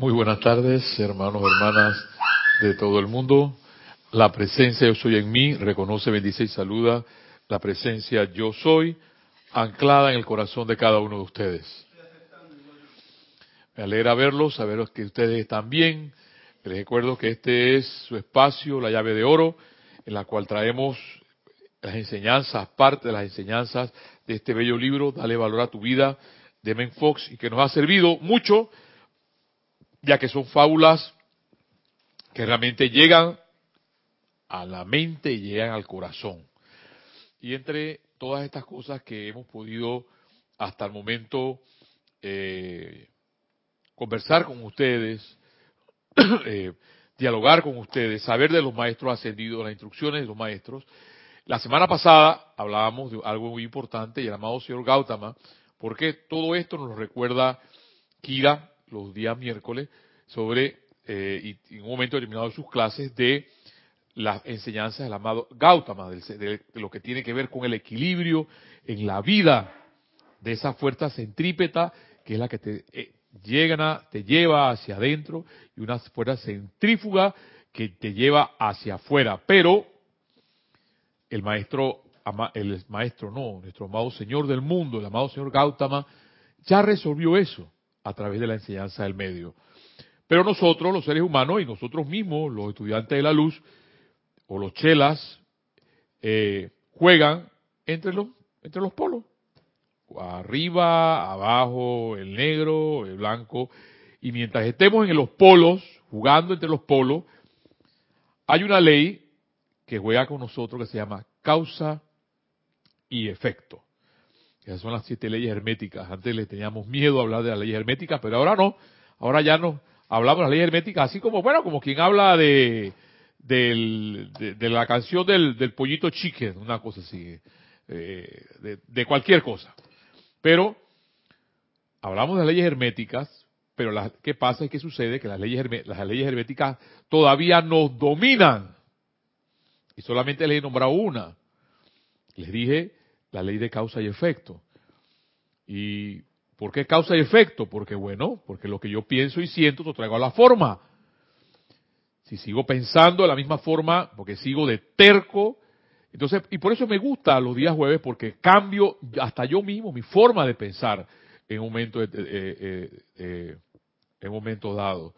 Muy buenas tardes, hermanos, hermanas de todo el mundo. La presencia yo soy en mí, reconoce, bendice y saluda la presencia yo soy, anclada en el corazón de cada uno de ustedes. Me alegra verlos, saber que ustedes están bien. Les recuerdo que este es su espacio, la llave de oro, en la cual traemos las enseñanzas, parte de las enseñanzas de este bello libro, Dale valor a tu vida, de Men Fox, y que nos ha servido mucho ya que son fábulas que realmente llegan a la mente y llegan al corazón. Y entre todas estas cosas que hemos podido hasta el momento eh, conversar con ustedes, eh, dialogar con ustedes, saber de los maestros ascendidos, las instrucciones de los maestros. La semana pasada hablábamos de algo muy importante, el amado señor Gautama, porque todo esto nos recuerda Kira, los días miércoles sobre, eh, y en un momento determinado de sus clases, de las enseñanzas del amado Gautama, de, lo que tiene que ver con el equilibrio en la vida de esa fuerza centrípeta que es la que te eh, llega, te lleva hacia adentro y una fuerza centrífuga que te lleva hacia afuera. Pero el maestro, el maestro no, nuestro amado Señor del mundo, el amado Señor Gautama, ya resolvió eso a través de la enseñanza del medio. Pero nosotros, los seres humanos, y nosotros mismos, los estudiantes de la luz, o los chelas, eh, juegan entre los, entre los polos. Arriba, abajo, el negro, el blanco. Y mientras estemos en los polos, jugando entre los polos, hay una ley que juega con nosotros que se llama causa y efecto. Esas son las siete leyes herméticas. Antes le teníamos miedo a hablar de las leyes herméticas, pero ahora no. Ahora ya no hablamos de las leyes herméticas, así como, bueno, como quien habla de, de, la canción del, del, pollito chicken, una cosa así, eh, de, cualquier cosa. Pero hablamos de las leyes herméticas, pero la, ¿qué pasa y qué sucede? Que las leyes, las leyes herméticas todavía nos dominan. Y solamente les he nombrado una. Les dije la ley de causa y efecto. ¿Y por qué causa y efecto? Porque bueno, porque lo que yo pienso y siento lo traigo a la forma. Si sigo pensando de la misma forma, porque sigo de terco, entonces, y por eso me gusta los días jueves, porque cambio hasta yo mismo mi forma de pensar en un momento, eh, eh, eh, en un momento dado.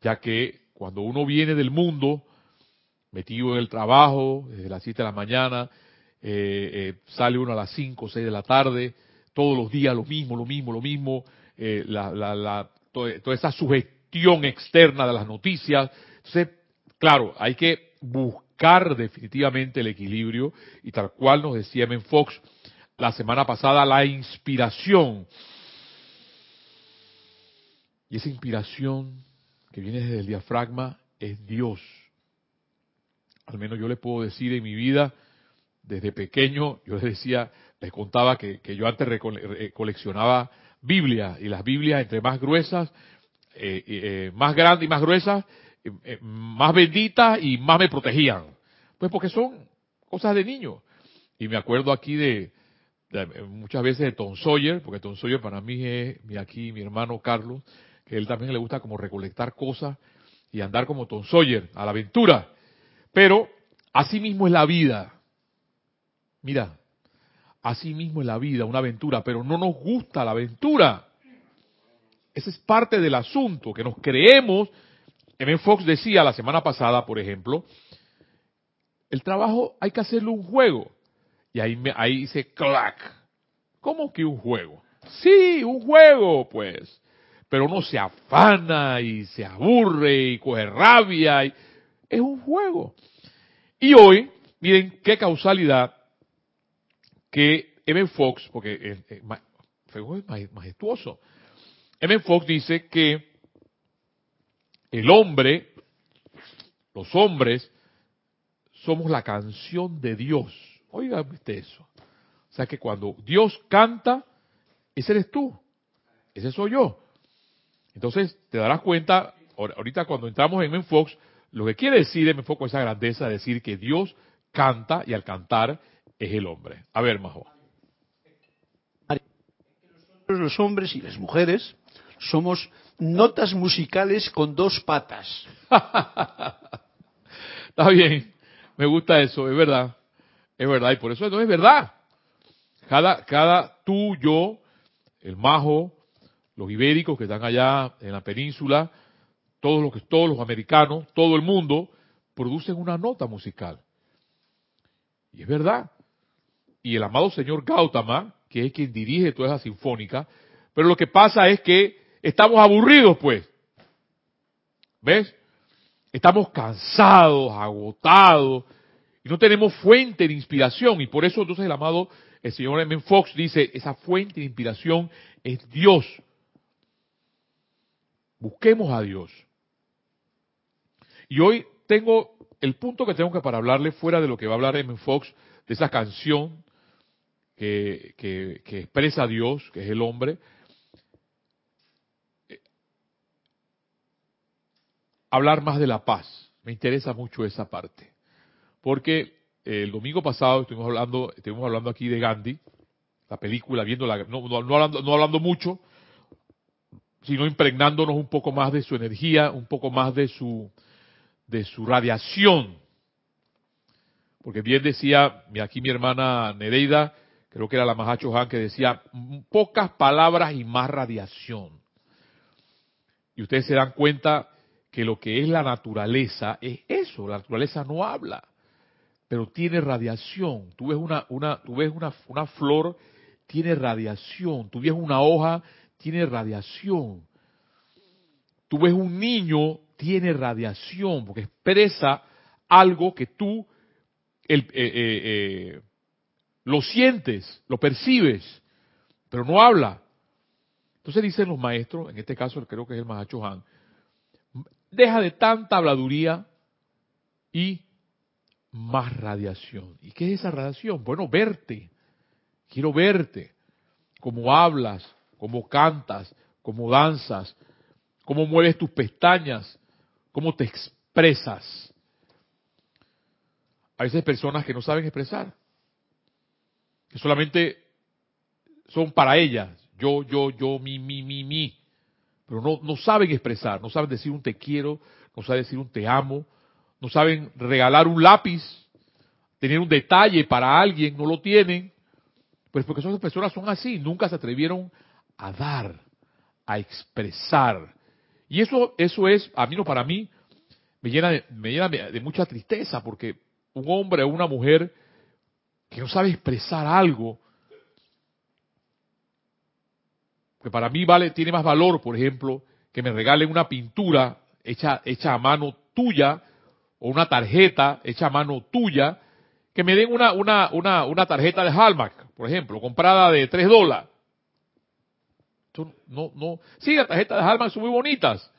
Ya que cuando uno viene del mundo, metido en el trabajo, desde las 7 de la mañana, eh, eh, sale uno a las 5 o 6 de la tarde, todos los días lo mismo, lo mismo, lo mismo, eh, la, la, toda, esa sugestión externa de las noticias. Entonces, claro, hay que buscar definitivamente el equilibrio y tal cual nos decía Men Fox la semana pasada, la inspiración. Y esa inspiración que viene desde el diafragma es Dios. Al menos yo le puedo decir en mi vida, desde pequeño, yo les decía, les contaba que, yo antes coleccionaba Biblias y las Biblias entre más gruesas, eh, eh, más grandes y más gruesas, eh, más benditas y más me protegían. Pues porque son cosas de niño. Y me acuerdo aquí de, muchas veces de Tom Sawyer, porque Tom Sawyer para mí es mi aquí mi hermano Carlos, que él también le gusta como recolectar cosas y andar como Tom Sawyer a la aventura. Pero así mismo es la vida. Mira, así mismo es la vida, una aventura, pero no nos gusta la aventura. Ese es parte del asunto, que nos creemos. M. Fox decía la semana pasada, por ejemplo, el trabajo hay que hacerlo un juego. Y ahí, me, ahí dice clac. ¿Cómo que un juego? Sí, un juego, pues. Pero uno se afana y se aburre y coge rabia. Y... Es un juego. Y hoy, miren qué causalidad que M. Fox, porque es, majestuoso, M. Fox dice que el hombre, los hombres, somos la canción de Dios. Oiga usted eso. O sea que cuando Dios canta, ese eres tú, ese soy yo. Entonces te darás cuenta, ahorita cuando entramos en M. Fox, lo que quiere decir M. Fox esa grandeza, decir que Dios canta y al cantar es el hombre. A ver, Majo. Los hombres y las mujeres, somos notas musicales con dos patas. Está bien, me gusta eso, es verdad, es verdad, y por eso no es verdad. Cada, cada tú, yo, el majo, los ibéricos que están allá en la península, todos los, todos los americanos, todo el mundo, producen una nota musical. Y es verdad. Y el amado señor Gautama, que es quien dirige toda esa sinfónica, pero lo que pasa es que estamos aburridos, pues. ¿Ves? Estamos cansados, agotados, y no tenemos fuente de inspiración. Y por eso entonces el amado, el señor M. Fox dice, esa fuente de inspiración es Dios. Busquemos a Dios. Y hoy tengo el punto que tengo que para hablarle fuera de lo que va a hablar M. Fox, de esa canción que, que expresa a Dios, que es el hombre, hablar más de la paz. Me interesa mucho esa parte. Porque el domingo pasado estuvimos hablando, estuvimos hablando aquí de Gandhi, la película, viendo la, no, no, hablando, no hablando mucho, sino impregnándonos un poco más de su energía, un poco más de su, de su radiación. Porque bien decía aquí mi hermana Nereida, creo que era la Mahacho Han, que decía pocas palabras y más radiación. Y ustedes se dan cuenta que lo que es la naturaleza es eso, la naturaleza no habla, pero tiene radiación. Tú ves una, una, tú ves una, una flor, tiene radiación. Tú ves una hoja, tiene radiación. Tú ves un niño, tiene radiación, porque expresa algo que tú el, eh, eh, eh, lo sientes, lo percibes, pero no habla. Entonces dicen los maestros, en este caso creo que es el Mahacho Han, deja de tanta habladuría y más radiación. ¿Y qué es esa radiación? Bueno, verte. Quiero verte. Cómo hablas, cómo cantas, cómo danzas, cómo mueves tus pestañas, cómo te expresas. A veces personas que no saben expresar, que solamente son para ellas, yo, yo, yo, mi, mi, mi, mi. Pero no, no saben expresar, no saben decir un te quiero, no saben decir un te amo, no saben regalar un lápiz, tener un detalle para alguien, no lo tienen, pues porque esas personas son así, nunca se atrevieron a dar, a expresar. Y eso, eso es, a mí no para mí, me llena, de, me llena de mucha tristeza, porque un hombre o una mujer que no sabe expresar algo, que para mí vale, tiene más valor, por ejemplo, que me regalen una pintura hecha, hecha a mano tuya, o una tarjeta hecha a mano tuya, que me den una, una, una, una tarjeta de Hallmark, por ejemplo, comprada de 3 dólares. No, no, sí, las tarjetas de Hallmark son muy bonitas,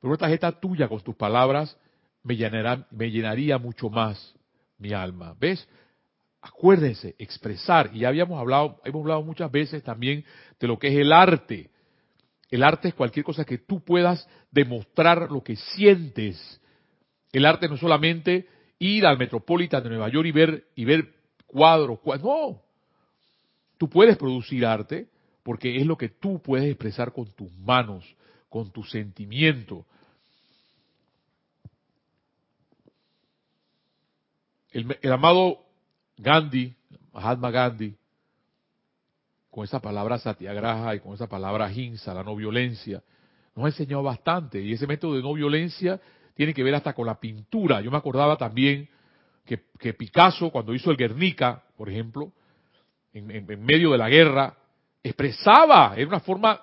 pero una tarjeta tuya con tus palabras me, llenará, me llenaría mucho más mi alma. ¿Ves? Acuérdense, expresar, y ya habíamos hablado, hemos hablado muchas veces también de lo que es el arte. El arte es cualquier cosa que tú puedas demostrar lo que sientes. El arte no es solamente ir al Metropolitan de Nueva York y ver, y ver cuadros, cuadros, no. Tú puedes producir arte porque es lo que tú puedes expresar con tus manos, con tu sentimiento. El, el amado Gandhi, Mahatma Gandhi, con esa palabra satyagraha y con esa palabra hinsa, la no violencia, nos ha enseñado bastante. Y ese método de no violencia tiene que ver hasta con la pintura. Yo me acordaba también que, Picasso, cuando hizo el Guernica, por ejemplo, en, medio de la guerra, expresaba, en una forma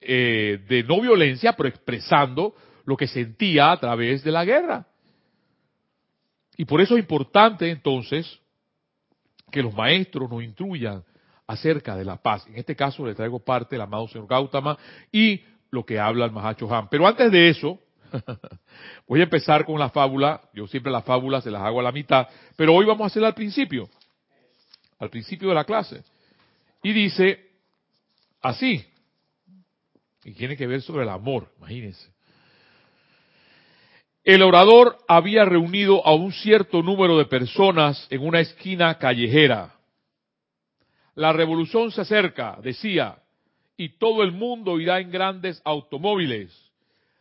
eh, de no violencia, pero expresando lo que sentía a través de la guerra. Y por eso es importante entonces que los maestros nos instruyan acerca de la paz. En este caso le traigo parte del amado señor Gautama y lo que habla el Mahacho Han. Pero antes de eso, voy a empezar con la fábula. Yo siempre las fábulas se las hago a la mitad, pero hoy vamos a hacerla al principio, al principio de la clase. Y dice así, y tiene que ver sobre el amor, imagínense. El orador había reunido a un cierto número de personas en una esquina callejera. La revolución se acerca, decía, y todo el mundo irá en grandes automóviles.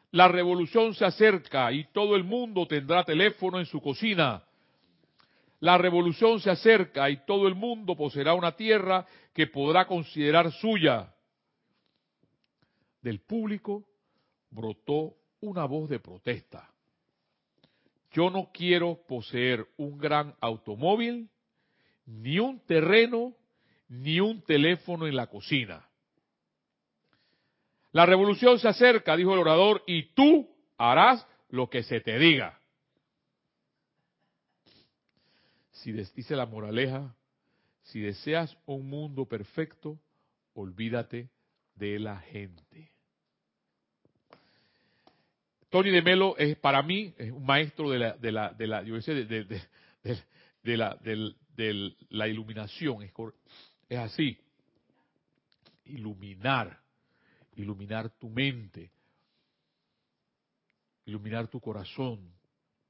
La revolución se acerca y todo el mundo tendrá teléfono en su cocina. La revolución se acerca y todo el mundo poseerá una tierra que podrá considerar suya. Del público brotó una voz de protesta. Yo no quiero poseer un gran automóvil, ni un terreno, ni un teléfono en la cocina. La revolución se acerca, dijo el orador, y tú harás lo que se te diga. Si dice la moraleja, si deseas un mundo perfecto, olvídate de la gente. Tony de Melo es para mí es un maestro de la de la iluminación es así iluminar iluminar tu mente, iluminar tu corazón,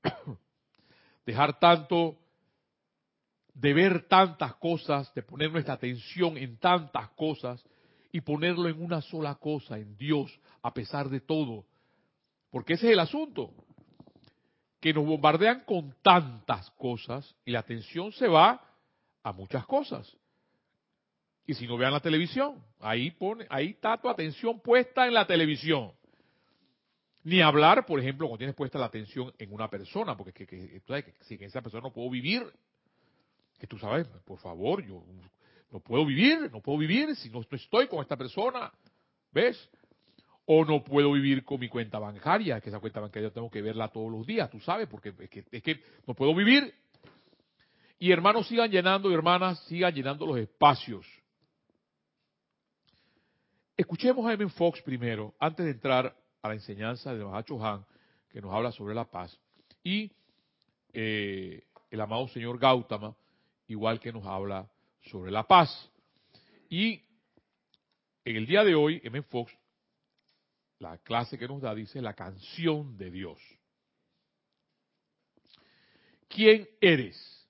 dejar tanto de ver tantas cosas, de poner nuestra atención en tantas cosas y ponerlo en una sola cosa, en Dios, a pesar de todo. Porque ese es el asunto, que nos bombardean con tantas cosas y la atención se va a muchas cosas. Y si no vean la televisión, ahí pone, ahí está tu atención puesta en la televisión. Ni hablar, por ejemplo, cuando tienes puesta la atención en una persona, porque que, que, que, si esa persona no puedo vivir, que tú sabes, por favor, yo no puedo vivir, no puedo vivir si no estoy con esta persona, ¿ves? O no puedo vivir con mi cuenta bancaria, que esa cuenta bancaria tengo que verla todos los días, tú sabes, porque es que, no puedo vivir. Y hermanos sigan llenando, y hermanas sigan llenando los espacios. Escuchemos a Emin Fox primero, antes de entrar a la enseñanza de Mahacho Han, que nos habla sobre la paz, y eh, el amado señor Gautama, igual que nos habla sobre la paz. Y en el día de hoy, M. Fox, la clase que nos da, dice la canción de Dios. ¿Quién eres?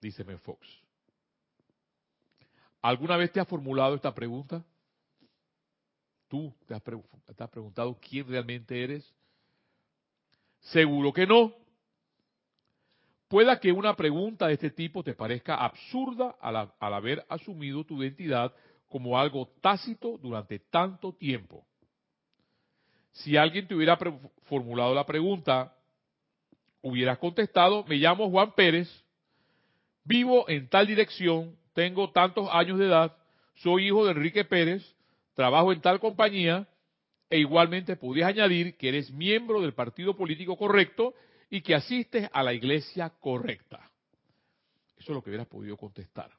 Dice. Fox. ¿Alguna vez te has formulado esta pregunta? ¿Tú te has, preguntado quién realmente eres? Seguro que no. Pueda que una pregunta de este tipo te parezca absurda al, haber asumido tu identidad como algo tácito durante tanto tiempo. Si alguien te hubiera formulado la pregunta, hubieras contestado, me llamo Juan Pérez, vivo en tal dirección, tengo tantos años de edad, soy hijo de Enrique Pérez, trabajo en tal compañía, e igualmente podrías añadir que eres miembro del partido político correcto y que asistes a la iglesia correcta. Eso es lo que hubieras podido contestar.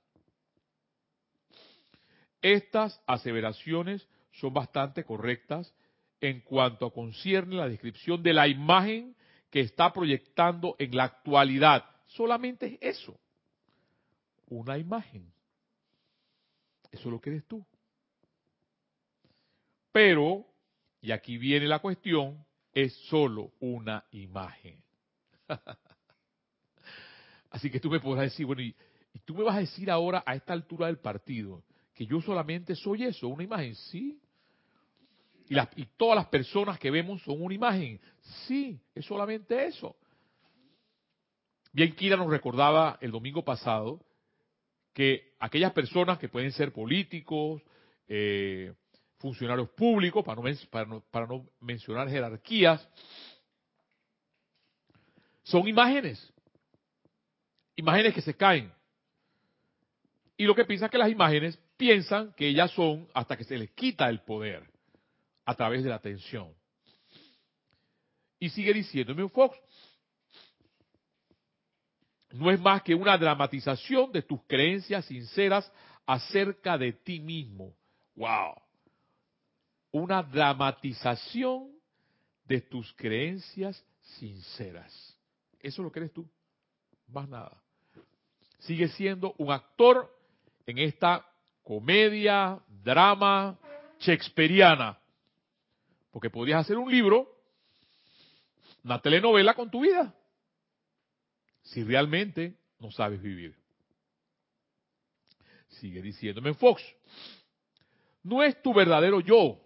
Estas aseveraciones son bastante correctas en cuanto a concierne la descripción de la imagen que está proyectando en la actualidad. Solamente es eso. Una imagen. Eso es lo que eres tú. Pero, y aquí viene la cuestión, es solo una imagen. Así que tú me podrás decir, bueno, y, tú me vas a decir ahora a esta altura del partido que yo solamente soy eso, una imagen, sí. Y, y todas las personas que vemos son una imagen, sí, es solamente eso. Bien, Kira nos recordaba el domingo pasado que aquellas personas que pueden ser políticos, eh, funcionarios públicos, para no, para no, mencionar jerarquías, son imágenes. Imágenes que se caen. Y lo que piensa que las imágenes piensan que ellas son hasta que se les quita el poder a través de la atención. Y sigue diciéndome un Fox, no es más que una dramatización de tus creencias sinceras acerca de ti mismo. ¡Wow! una dramatización de tus creencias sinceras. Eso lo crees tú, más nada. Sigue siendo un actor en esta comedia, drama shakespeariana. Porque podrías hacer un libro, una telenovela con tu vida, si realmente no sabes vivir. Sigue diciéndome Fox. no es tu verdadero yo.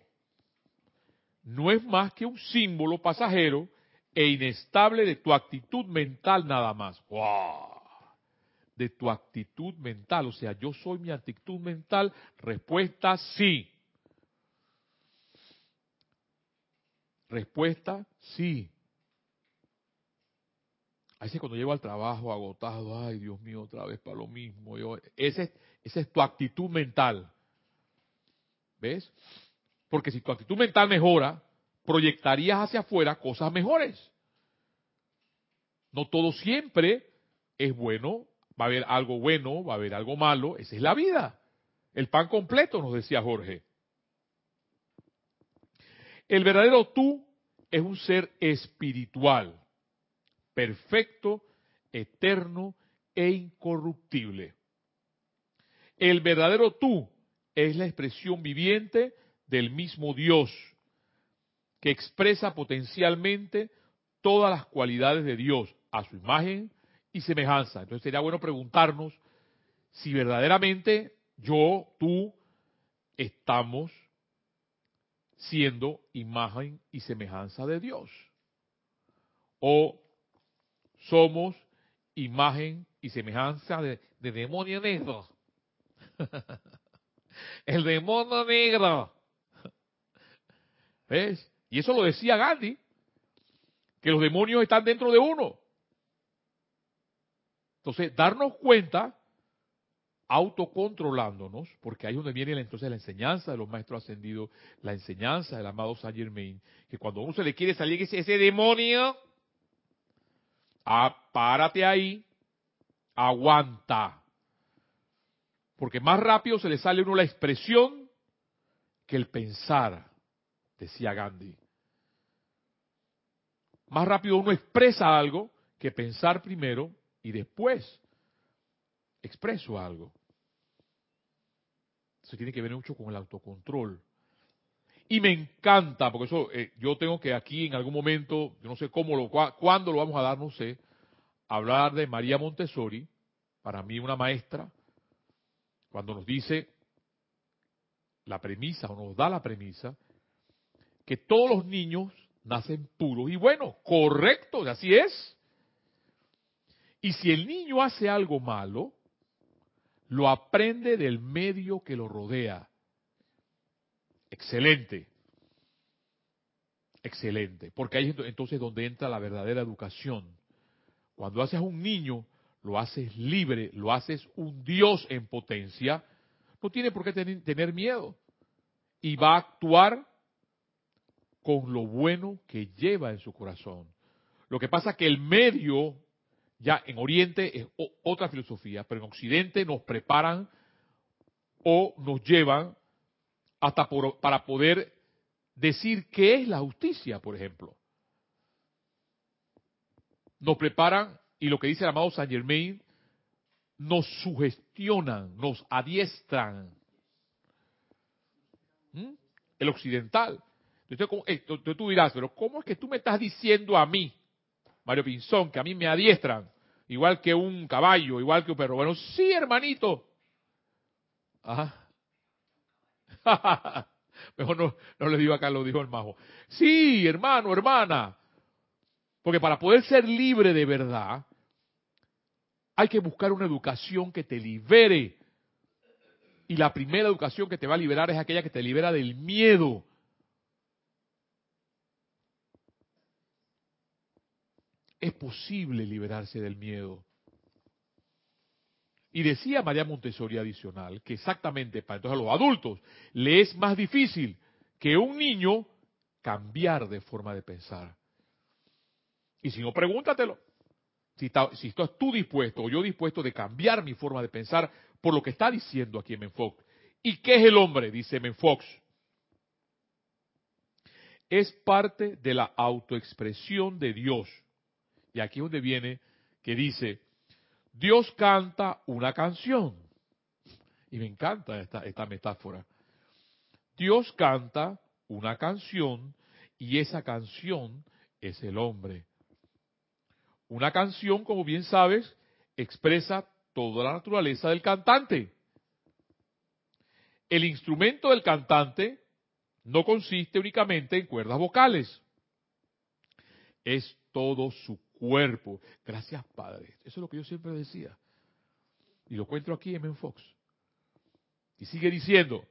No es más que un símbolo pasajero e inestable de tu actitud mental nada más. ¡Wow! De tu actitud mental. O sea, yo soy mi actitud mental. Respuesta sí. Respuesta sí. A veces cuando llego al trabajo agotado, ay Dios mío, otra vez para lo mismo. Yo, ese, esa es tu actitud mental. ¿Ves? Porque si tu actitud mental mejora, proyectarías hacia afuera cosas mejores. No todo siempre es bueno, va a haber algo bueno, va a haber algo malo, esa es la vida. El pan completo, nos decía Jorge. El verdadero tú es un ser espiritual, perfecto, eterno e incorruptible. El verdadero tú es la expresión viviente del mismo Dios, que expresa potencialmente todas las cualidades de Dios a su imagen y semejanza. Entonces sería bueno preguntarnos si verdaderamente yo, tú, estamos siendo imagen y semejanza de Dios. O somos imagen y semejanza de, demonio negro. El demonio negro. ¿Ves? Y eso lo decía Gandhi, que los demonios están dentro de uno. Entonces, darnos cuenta autocontrolándonos, porque ahí es donde viene entonces la enseñanza de los maestros ascendidos, la enseñanza del amado Saint Germain, que cuando uno se le quiere salir ese, ese demonio, párate ahí, aguanta. Porque más rápido se le sale a uno la expresión que el pensar, decía Gandhi. Más rápido uno expresa algo que pensar primero y después expreso algo. Eso tiene que ver mucho con el autocontrol. Y me encanta, porque eso eh, yo tengo que aquí en algún momento, yo no sé cómo, lo, cuándo lo vamos a dar, no sé, hablar de María Montessori, para mí una maestra, cuando nos dice la premisa, o nos da la premisa, que todos los niños nacen puros y buenos, correcto, así es. Y si el niño hace algo malo, lo aprende del medio que lo rodea. Excelente. Excelente. Porque ahí es entonces donde entra la verdadera educación. Cuando haces un niño, lo haces libre, lo haces un Dios en potencia, no tiene por qué tener miedo. Y va a actuar con lo bueno que lleva en su corazón. Lo que pasa es que el medio ya en Oriente es otra filosofía, pero en Occidente nos preparan o nos llevan hasta para poder decir qué es la justicia, por ejemplo. Nos preparan, y lo que dice el amado Saint Germain, nos sugestionan, nos adiestran. ¿Mm? El occidental. Entonces, eh, tú dirás, pero ¿cómo es que tú me estás diciendo a mí, Mario Pinzón, que a mí me adiestran? igual que un caballo, igual que un perro. Bueno, sí, hermanito. Ajá. Mejor no, no le digo acá, lo dijo el majo. Sí, hermano, hermana. Porque para poder ser libre de verdad, hay que buscar una educación que te libere. Y la primera educación que te va a liberar es aquella que te libera del miedo. Es posible liberarse del miedo. Y decía María Montessori adicional que exactamente para entonces a los adultos le es más difícil que un niño cambiar de forma de pensar. Y si no, pregúntatelo. Si, si estás tú dispuesto o yo dispuesto de cambiar mi forma de pensar por lo que está diciendo aquí Menfox. ¿Y qué es el hombre? Dice Menfox. Es parte de la autoexpresión de Dios y aquí es donde viene que dice, Dios canta una canción. Y me encanta esta, esta metáfora. Dios canta una canción y esa canción es el hombre. Una canción, como bien sabes, expresa toda la naturaleza del cantante. el instrumento del cantante no consiste únicamente en cuerdas vocales. Es todo su cuerpo. Gracias, Padre. Eso es lo que yo siempre decía. Y lo encuentro aquí en Fox. Y sigue diciendo,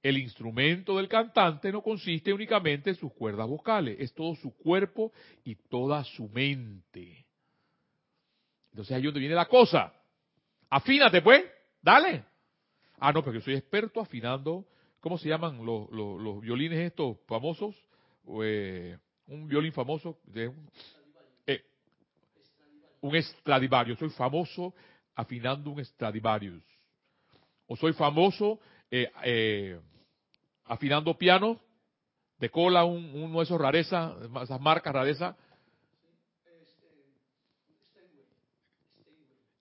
el instrumento del cantante no consiste únicamente en sus cuerdas vocales, es todo su cuerpo y toda su mente. Entonces ahí es donde viene la cosa. Afínate pues, dale. Ah, no, porque yo soy experto afinando, ¿cómo se llaman los, los, violines estos famosos? Eh, un violín famoso, de un, un Stradivarius. Soy famoso afinando un Stradivarius. O soy famoso eh, eh, afinando piano de cola, un, uno de esos rarezas, esas marcas rarezas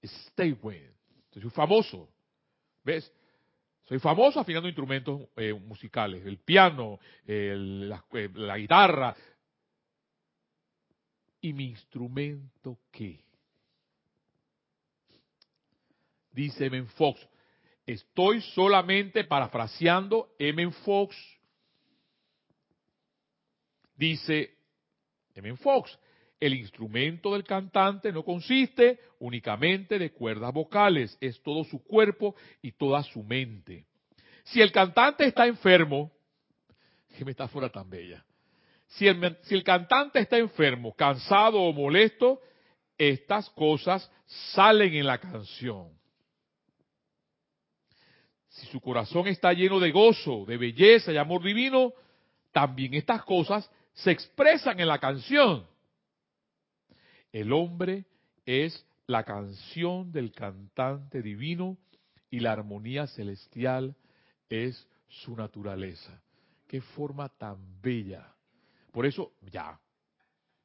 Steinway. Soy famoso. ¿Ves? Soy famoso afinando instrumentos eh, musicales, el piano, la, eh, la, guitarra. ¿Y mi instrumento qué? Dice M. Fox. Estoy solamente parafraseando M. Fox. Dice M. Fox. El instrumento del cantante no consiste únicamente de cuerdas vocales, es todo su cuerpo y toda su mente. Si el cantante está enfermo, qué metáfora tan bella. Si el, si el cantante está enfermo, cansado o molesto, estas cosas salen en la canción. Si su corazón está lleno de gozo, de belleza y amor divino, también estas cosas se expresan en la canción. El hombre es la canción del cantante divino y la armonía celestial es su naturaleza. Qué forma tan bella. Por eso, ya,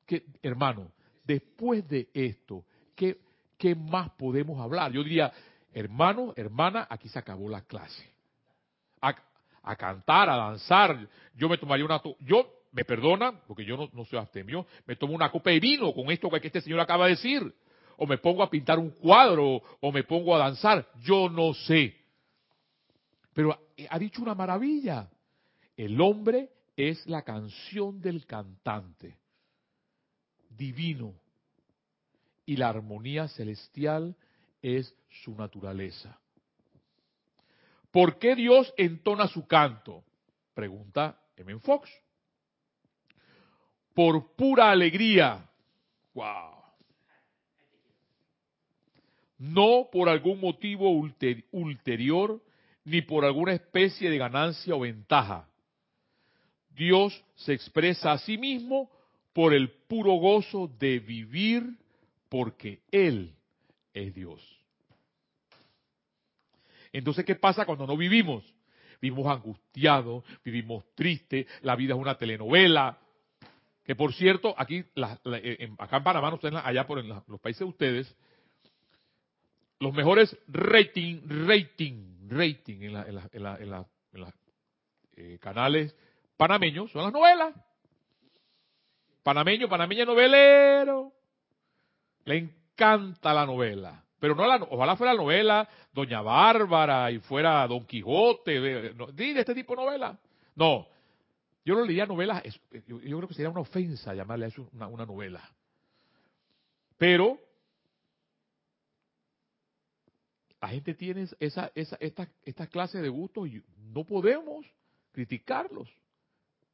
que, hermano, después de esto, ¿qué, ¿qué más podemos hablar? Yo diría, hermano, hermana, aquí se acabó la clase. A, cantar, a danzar. Yo me tomaría una... Yo me perdona, porque yo no, soy abstemio, me tomo una copa de vino con esto que este señor acaba de decir, o me pongo a pintar un cuadro, o me pongo a danzar, yo no sé. Pero ha dicho una maravilla. El hombre es la canción del cantante, divino, y la armonía celestial es su naturaleza. ¿Por qué Dios entona su canto? Pregunta M. Fox por pura alegría. Wow. No por algún motivo ulterior ni por alguna especie de ganancia o ventaja. Dios se expresa a sí mismo por el puro gozo de vivir porque Él es Dios. Entonces, ¿qué pasa cuando no vivimos? Vivimos angustiados, vivimos tristes, la vida es una telenovela, que por cierto, aquí, eh, acá en Panamá, ustedes, allá por los países de ustedes, los mejores rating, rating, rating en, los eh, canales panameños son las novelas. Panameño, panameña novelero. Le encanta la novela. Pero no la, ojalá fuera la novela Doña Bárbara y fuera Don Quijote, de, de este tipo de novela. No, yo no leía novelas, yo, creo que sería una ofensa llamarle a eso una, novela. Pero la gente tiene esa, esa, esta, esta clase de gustos y no podemos criticarlos.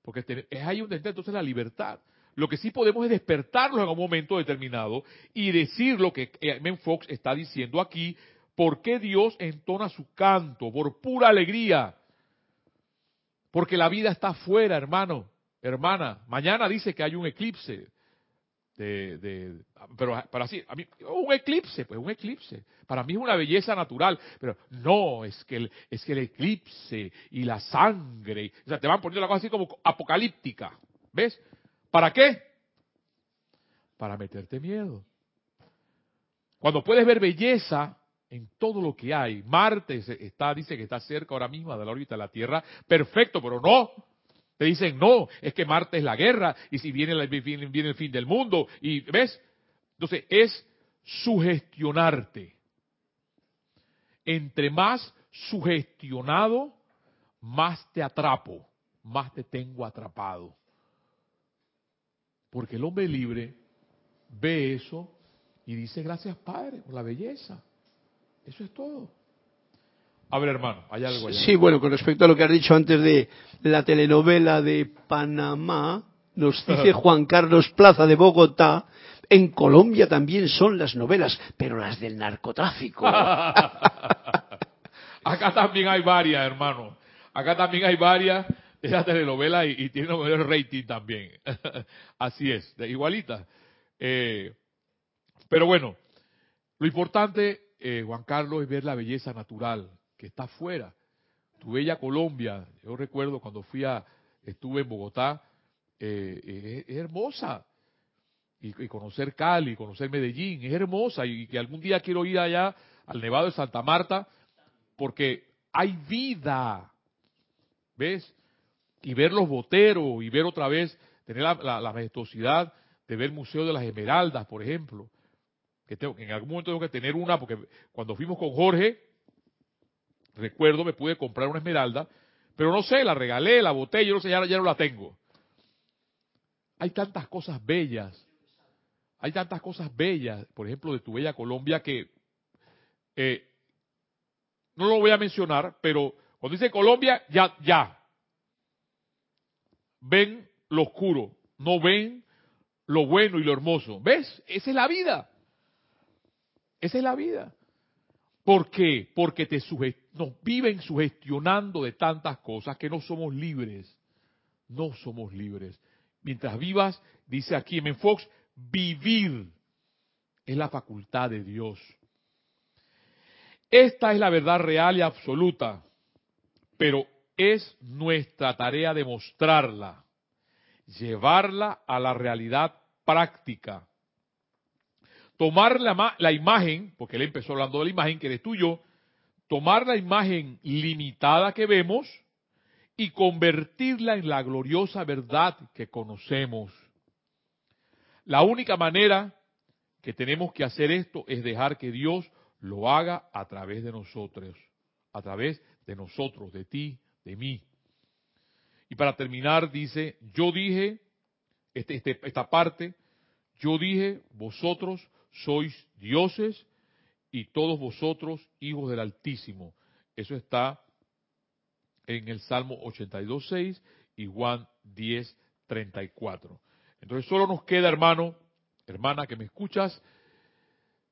Porque es ahí donde está entonces la libertad. Lo que sí podemos es despertarlos en un momento determinado y decir lo que Men Fox está diciendo aquí, por qué Dios entona su canto por pura alegría porque la vida está afuera, hermano, hermana. Mañana dice que hay un eclipse. De, pero para así, a mí, un eclipse, pues un eclipse. Para mí es una belleza natural, pero no, es que es que el eclipse y la sangre, o sea, te van poniendo la cosa así como apocalíptica. ¿Ves? ¿Para qué? Para meterte miedo. Cuando puedes ver belleza, en todo lo que hay. Marte está, dice que está cerca ahora mismo de la órbita de la Tierra. Perfecto, pero no. Te dicen, no, es que Marte es la guerra y si viene, viene, viene el fin del mundo. Y ves, entonces es sugestionarte. Entre más sugestionado más te atrapo, más te tengo atrapado. Porque el hombre libre ve eso y dice gracias Padre por la belleza. Eso es todo. A ver, hermano, hay algo allá. Sí, bueno, con respecto a lo que has dicho antes de la telenovela de Panamá, nos dice Juan Carlos Plaza de Bogotá, en Colombia también son las novelas, pero las del narcotráfico. Acá también hay varias, hermano. Acá también hay varias de la telenovela y, y tiene un rating también. Así es, igualita. Eh, pero bueno, lo importante, eh, Juan Carlos, es ver la belleza natural que está afuera. Tu bella Colombia, yo recuerdo cuando fui a, estuve en Bogotá, eh, es, es hermosa. Y, y conocer Cali, conocer Medellín, es hermosa. Y que algún día quiero ir allá al Nevado de Santa Marta, porque hay vida. ¿Ves? Y ver los boteros y ver otra vez, tener la, la- majestuosidad de ver el Museo de las Esmeraldas, por ejemplo. Que, tengo, en algún momento tengo que tener una, porque cuando fuimos con Jorge, recuerdo, me pude comprar una esmeralda, pero no sé, la regalé, la boté, yo no sé, ya, ya no la tengo. Hay tantas cosas bellas, hay tantas cosas bellas, por ejemplo, de tu bella Colombia que eh, no lo voy a mencionar, pero cuando dice Colombia, ya, ya. Ven lo oscuro, no ven lo bueno y lo hermoso. ¿Ves? Esa es la vida. Esa es la vida. ¿Por qué? Porque te nos viven sugestionando de tantas cosas que no somos libres. No somos libres. Mientras vivas, dice aquí en Fox, vivir es la facultad de Dios. Esta es la verdad real y absoluta, pero es nuestra tarea demostrarla, llevarla a la realidad práctica. Tomar la, la imagen, porque él empezó hablando de la imagen que eres tú y yo, tomar la imagen limitada que vemos y convertirla en la gloriosa verdad que conocemos. La única manera que tenemos que hacer esto es dejar que Dios lo haga a través de nosotros, a través de nosotros, de ti, de mí. Y para terminar dice, yo dije, este, este- esta parte, yo dije, vosotros sois dioses y todos vosotros hijos del Altísimo. Eso está en el Salmo 82.6 y Juan 10.34. Entonces solo nos queda, hermano, hermana que me escuchas,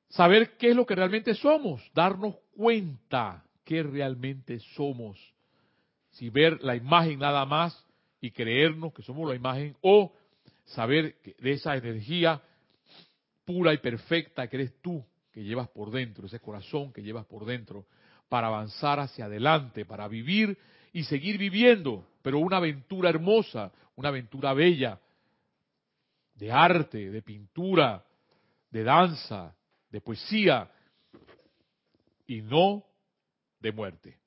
saber qué es lo que realmente somos, darnos cuenta qué realmente somos. Si ver la imagen nada más y creernos que somos la imagen o saber que de esa energía pura y perfecta que eres tú, que llevas por dentro, ese corazón que llevas por dentro, para avanzar hacia adelante, para vivir y seguir viviendo, pero una aventura hermosa, una aventura bella, de arte, de pintura, de danza, de poesía, y no de muerte.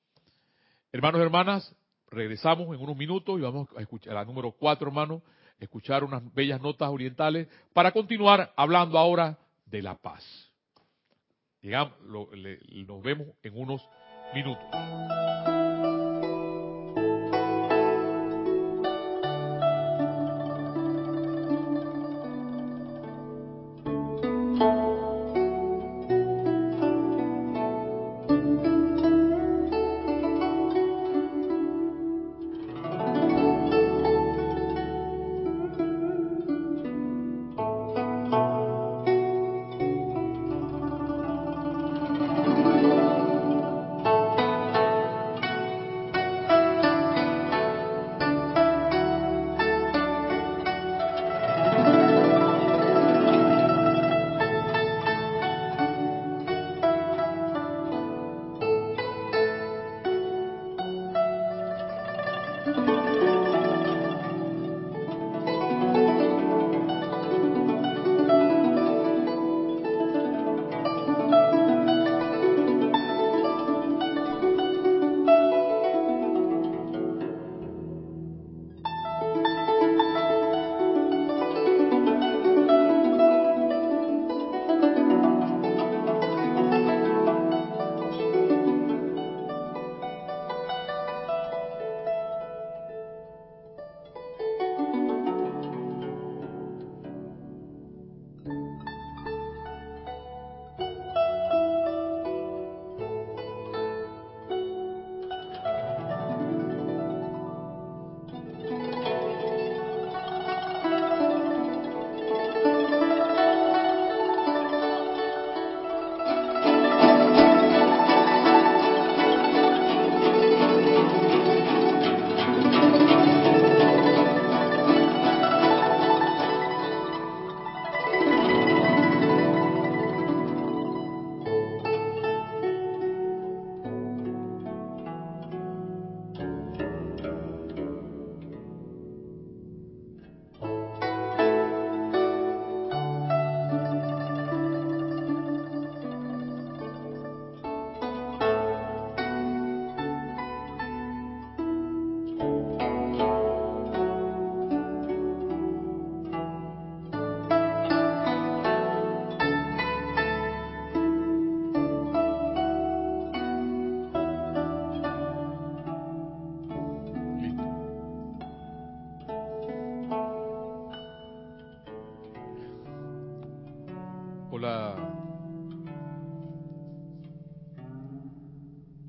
Hermanos y hermanas, regresamos en unos minutos y vamos a escuchar a la número cuatro, hermano, escuchar unas bellas notas orientales para continuar hablando ahora de la paz. Llegamos, nos vemos en unos minutos.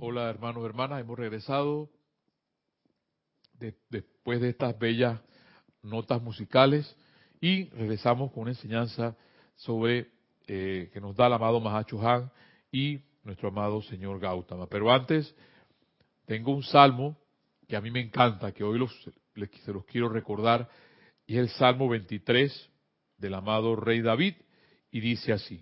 Hola hermanos, hermanas, hemos regresado después de estas bellas notas musicales y regresamos con una enseñanza sobre eh, que nos da el amado Mahacho Han y nuestro amado señor Gautama. Pero antes tengo un salmo que a mí me encanta, que hoy los, se los quiero recordar, y es el Salmo 23 del amado Rey David, y dice así,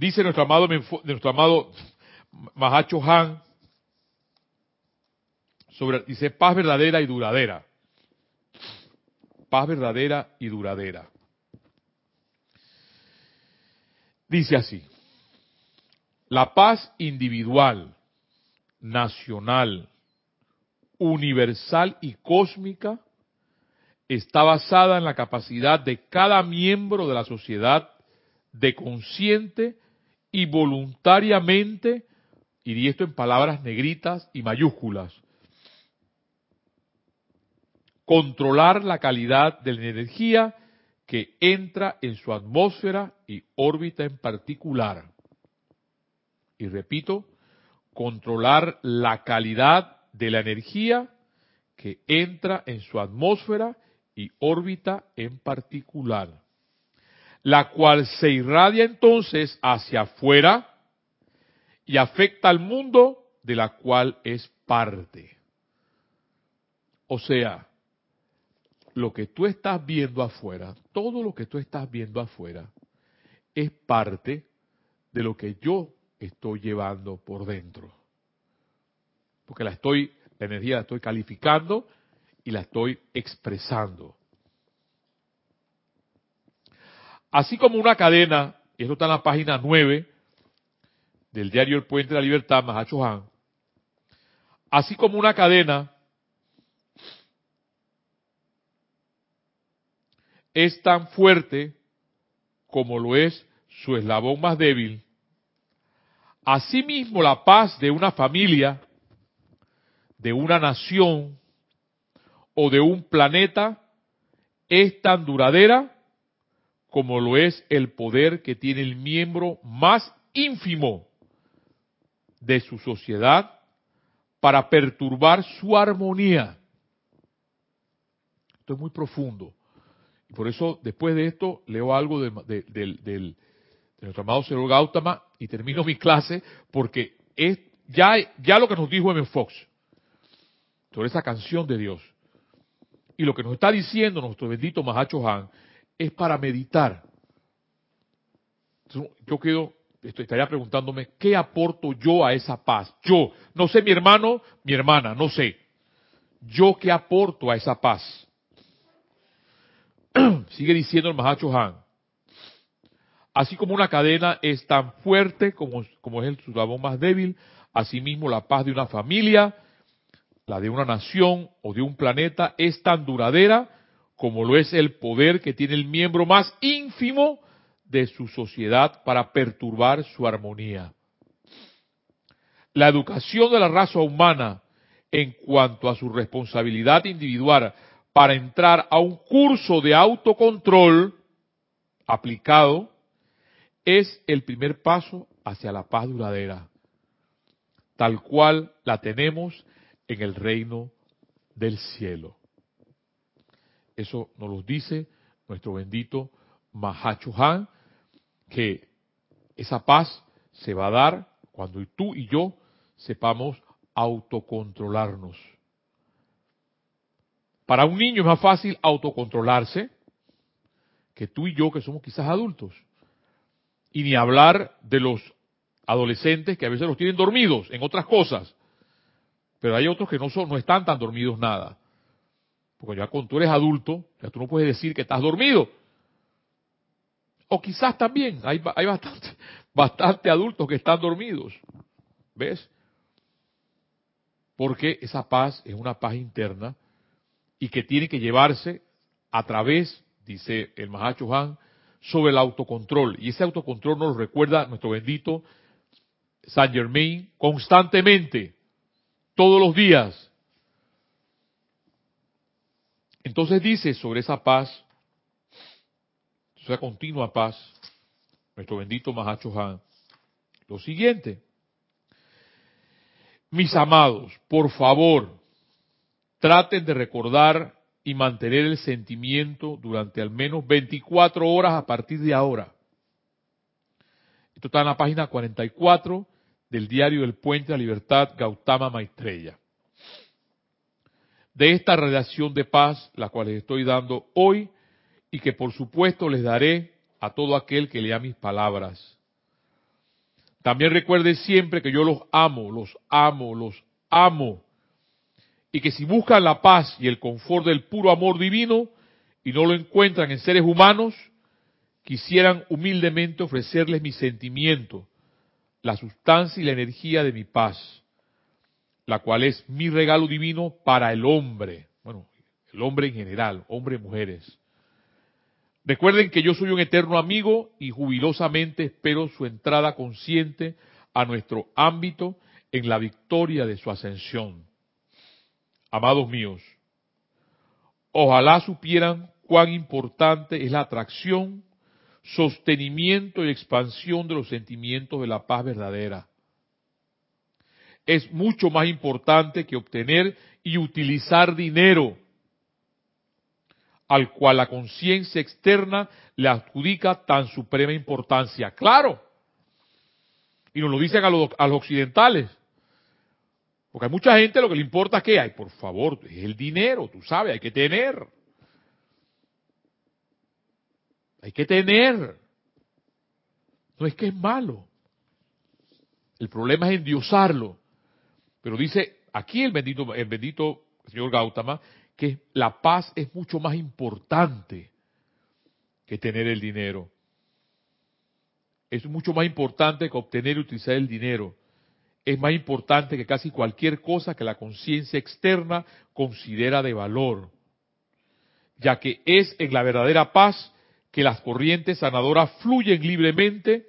Dice nuestro amado, nuestro amado Mahacho Han, sobre, dice paz verdadera y duradera. Paz verdadera y duradera. Dice así, la paz individual, nacional, universal y cósmica está basada en la capacidad de cada miembro de la sociedad de consciente y voluntariamente, y esto en palabras negritas y mayúsculas, controlar la calidad de la energía que entra en su atmósfera y órbita en particular. Y repito, controlar la calidad de la energía que entra en su atmósfera y órbita en particular la cual se irradia entonces hacia afuera y afecta al mundo de la cual es parte. O sea, lo que tú estás viendo afuera, todo lo que tú estás viendo afuera, es parte de lo que yo estoy llevando por dentro. Porque la estoy, la energía la estoy calificando y la estoy expresando. Así como una cadena, y esto está en la página 9 del diario El Puente de la Libertad, Mahacho Han, así como una cadena es tan fuerte como lo es su eslabón más débil, asimismo la paz de una familia, de una nación o de un planeta es tan duradera como lo es el poder que tiene el miembro más ínfimo de su sociedad para perturbar su armonía. Esto es muy profundo. Y por eso, después de esto, leo algo de, del, nuestro amado señor Gautama y termino mi clase porque es ya, ya lo que nos dijo M. Fox sobre esa canción de Dios. Y lo que nos está diciendo nuestro bendito Mahacho Han es para meditar. yo quedo, estaría preguntándome, ¿qué aporto yo a esa paz? Yo, no sé mi hermano, mi hermana, no sé. ¿Yo qué aporto a esa paz? Sigue diciendo el Mahacho Han. Así como una cadena es tan fuerte como, como es el eslabón más débil, asimismo la paz de una familia, la de una nación o de un planeta es tan duradera como lo es el poder que tiene el miembro más ínfimo de su sociedad para perturbar su armonía. La educación de la raza humana en cuanto a su responsabilidad individual para entrar a un curso de autocontrol aplicado es el primer paso hacia la paz duradera, tal cual la tenemos en el reino del cielo. Eso nos lo dice nuestro bendito Mahacho Han, que Esa paz se va a dar cuando tú y yo sepamos autocontrolarnos. Para un niño es más fácil autocontrolarse que tú y yo que somos quizás adultos. Y ni hablar de los adolescentes que a veces los tienen dormidos en otras cosas. Pero hay otros que no son, no están tan dormidos nada. Porque ya cuando tú eres adulto, ya tú no puedes decir que estás dormido. O quizás también, hay, hay bastante, bastante adultos que están dormidos. ¿Ves? Porque esa paz es una paz interna y que tiene que llevarse a través, dice el Mahacho Han, sobre el autocontrol. Y ese autocontrol nos recuerda nuestro bendito Saint Germain constantemente, todos los días. Entonces dice sobre esa paz, esa continua paz, nuestro bendito Mahacho Han, lo siguiente. Mis amados, por favor, traten de recordar y mantener el sentimiento durante al menos 24 horas a partir de ahora. Esto está en la página 44 del diario El Puente de la Libertad, Gautama Maitreya. De esta relación de paz, la cual les estoy dando hoy, y que por supuesto les daré a todo aquel que lea mis palabras. También recuerden siempre que yo los amo, los amo, los amo. Y que si buscan la paz y el confort del puro amor divino y no lo encuentran en seres humanos, quisieran humildemente ofrecerles mi sentimiento, la sustancia y la energía de mi paz, la cual es mi regalo divino para el hombre, bueno, el hombre en general, hombres y mujeres. Recuerden que yo soy un eterno amigo y jubilosamente espero su entrada consciente a nuestro ámbito en la victoria de su ascensión. Amados míos, ojalá supieran cuán importante es la atracción, sostenimiento y expansión de los sentimientos de la paz verdadera. Es mucho más importante que obtener y utilizar dinero al cual la conciencia externa le adjudica tan suprema importancia. Claro. Y nos lo dicen a los, occidentales. Porque hay mucha gente lo que le importa es que hay, por favor, es el dinero, tú sabes, hay que tener. Hay que tener. No es que es malo. El problema es endiosarlo. Pero dice aquí el bendito, el bendito señor Gautama que la paz es mucho más importante que tener el dinero. Es mucho más importante que obtener y utilizar el dinero. Es más importante que casi cualquier cosa que la conciencia externa considera de valor. Ya que es en la verdadera paz que las corrientes sanadoras fluyen libremente.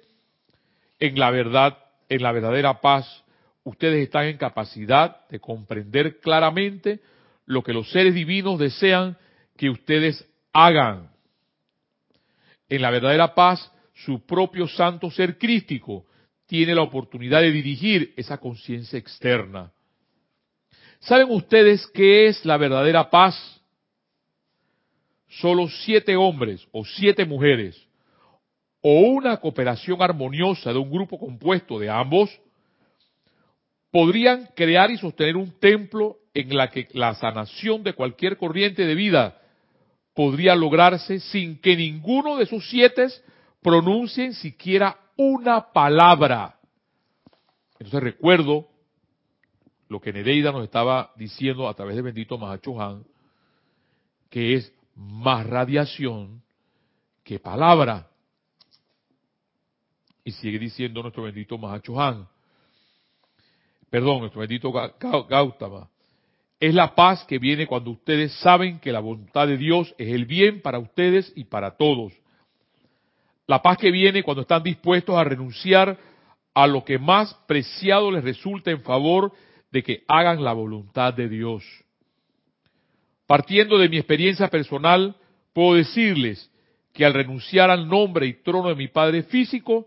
En la verdad, en la verdadera paz, ustedes están en capacidad de comprender claramente lo que los seres divinos desean que ustedes hagan. En la verdadera paz, su propio santo ser crístico tiene la oportunidad de dirigir esa conciencia externa. ¿Saben ustedes qué es la verdadera paz? Solo siete hombres o siete mujeres o una cooperación armoniosa de un grupo compuesto de ambos podrían crear y sostener un templo en la que la sanación de cualquier corriente de vida podría lograrse sin que ninguno de esos siete pronuncien siquiera una palabra. Entonces recuerdo lo que Nereida nos estaba diciendo a través de bendito Mahacho Han, que es más radiación que palabra. Y sigue diciendo nuestro bendito Mahacho Han, perdón, nuestro bendito Gautama, es la paz que viene cuando ustedes saben que la voluntad de Dios es el bien para ustedes y para todos. La paz que viene cuando están dispuestos a renunciar a lo que más preciado les resulta en favor de que hagan la voluntad de Dios. Partiendo de mi experiencia personal, puedo decirles que al renunciar al nombre y trono de mi padre físico,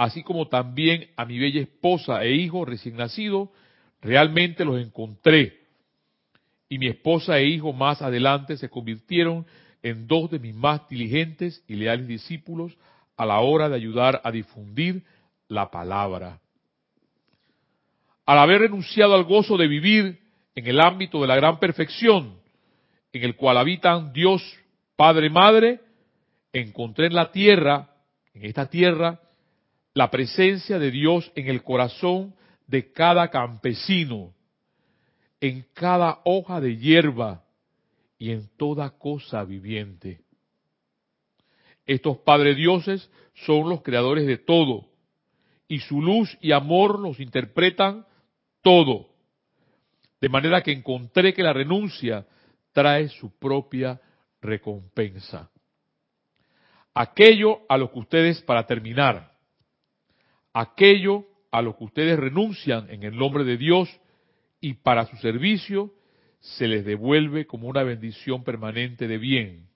así como también a mi bella esposa e hijo recién nacido, realmente los encontré y mi esposa e hijo más adelante se convirtieron en dos de mis más diligentes y leales discípulos a la hora de ayudar a difundir la palabra. Al haber renunciado al gozo de vivir en el ámbito de la gran perfección, en el cual habitan Dios, Padre, Madre, encontré en la tierra, en esta tierra, la presencia de Dios en el corazón de cada campesino, en cada hoja de hierba y en toda cosa viviente. Estos Padre Dioses son los creadores de todo, y su luz y amor los interpretan todo. De manera que encontré que la renuncia trae su propia recompensa. Aquello a lo que ustedes, para terminar, aquello a lo que ustedes renuncian en el nombre de Dios y para su servicio, se les devuelve como una bendición permanente de bien.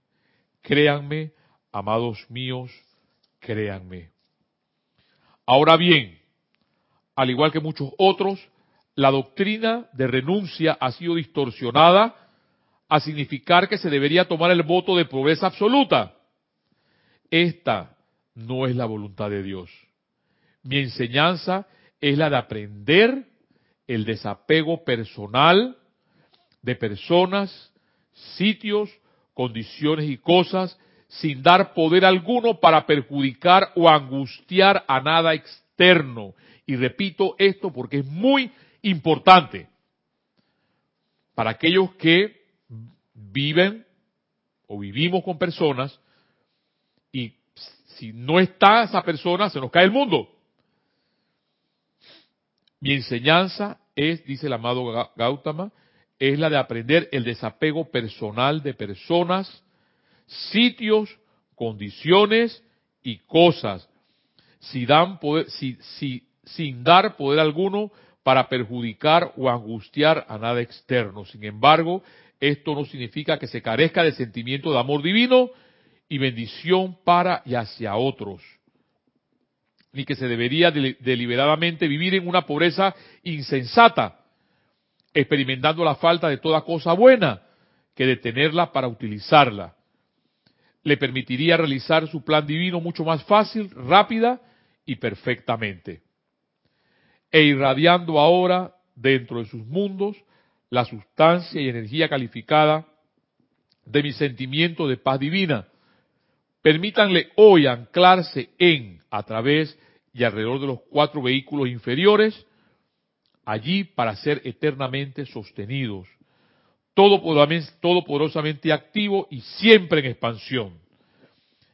Créanme, amados míos, créanme. Ahora bien, al igual que muchos otros, la doctrina de renuncia ha sido distorsionada a significar que se debería tomar el voto de pobreza absoluta. Esta no es la voluntad de Dios. Mi enseñanza es la de aprender el desapego personal de personas, sitios, condiciones y cosas sin dar poder alguno para perjudicar o angustiar a nada externo. Y repito esto porque es muy importante para aquellos que viven o vivimos con personas y si no está esa persona se nos cae el mundo. Mi enseñanza es, dice el amado Gautama, es la de aprender el desapego personal de personas, sitios, condiciones y cosas, si dan poder, si, si, sin dar poder alguno para perjudicar o angustiar a nada externo. Sin embargo, esto no significa que se carezca de sentimiento de amor divino y bendición para y hacia otros, ni que se debería deliberadamente vivir en una pobreza insensata, experimentando la falta de toda cosa buena, que de tenerla para utilizarla. Le permitiría realizar su plan divino mucho más fácil, rápida y perfectamente. E irradiando ahora dentro de sus mundos la sustancia y energía calificada de mi sentimiento de paz divina. Permítanle hoy anclarse en, a través y alrededor de los cuatro vehículos inferiores, allí para ser eternamente sostenidos, todo poderosamente activo y siempre en expansión.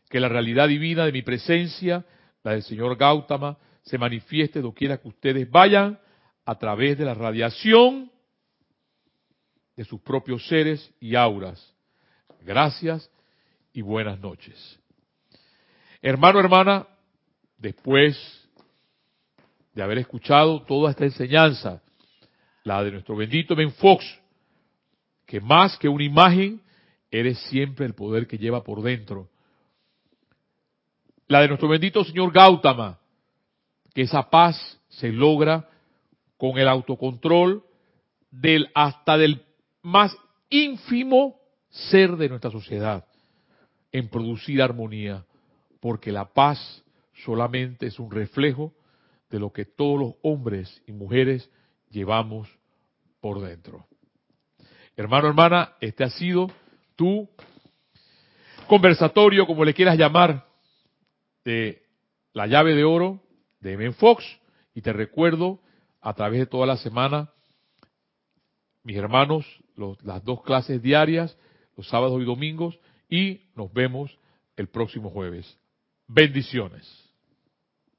Que la realidad divina de mi presencia, la del señor Gautama, se manifieste doquiera que ustedes vayan a través de la radiación de sus propios seres y auras. Gracias y buenas noches. Hermano, hermana, después de haber escuchado toda esta enseñanza, la de nuestro bendito Ben Fox, que más que una imagen, eres siempre el poder que lleva por dentro. La de nuestro bendito señor Gautama, que esa paz se logra con el autocontrol del hasta del más ínfimo ser de nuestra sociedad en producir armonía, porque la paz solamente es un reflejo de lo que todos los hombres y mujeres llevamos por dentro. Hermano, hermana, este ha sido tu conversatorio, como le quieras llamar, de la llave de oro de Men Fox. Y te recuerdo, a través de toda la semana, mis hermanos, las dos clases diarias, los sábados y domingos, y nos vemos el próximo jueves. Bendiciones.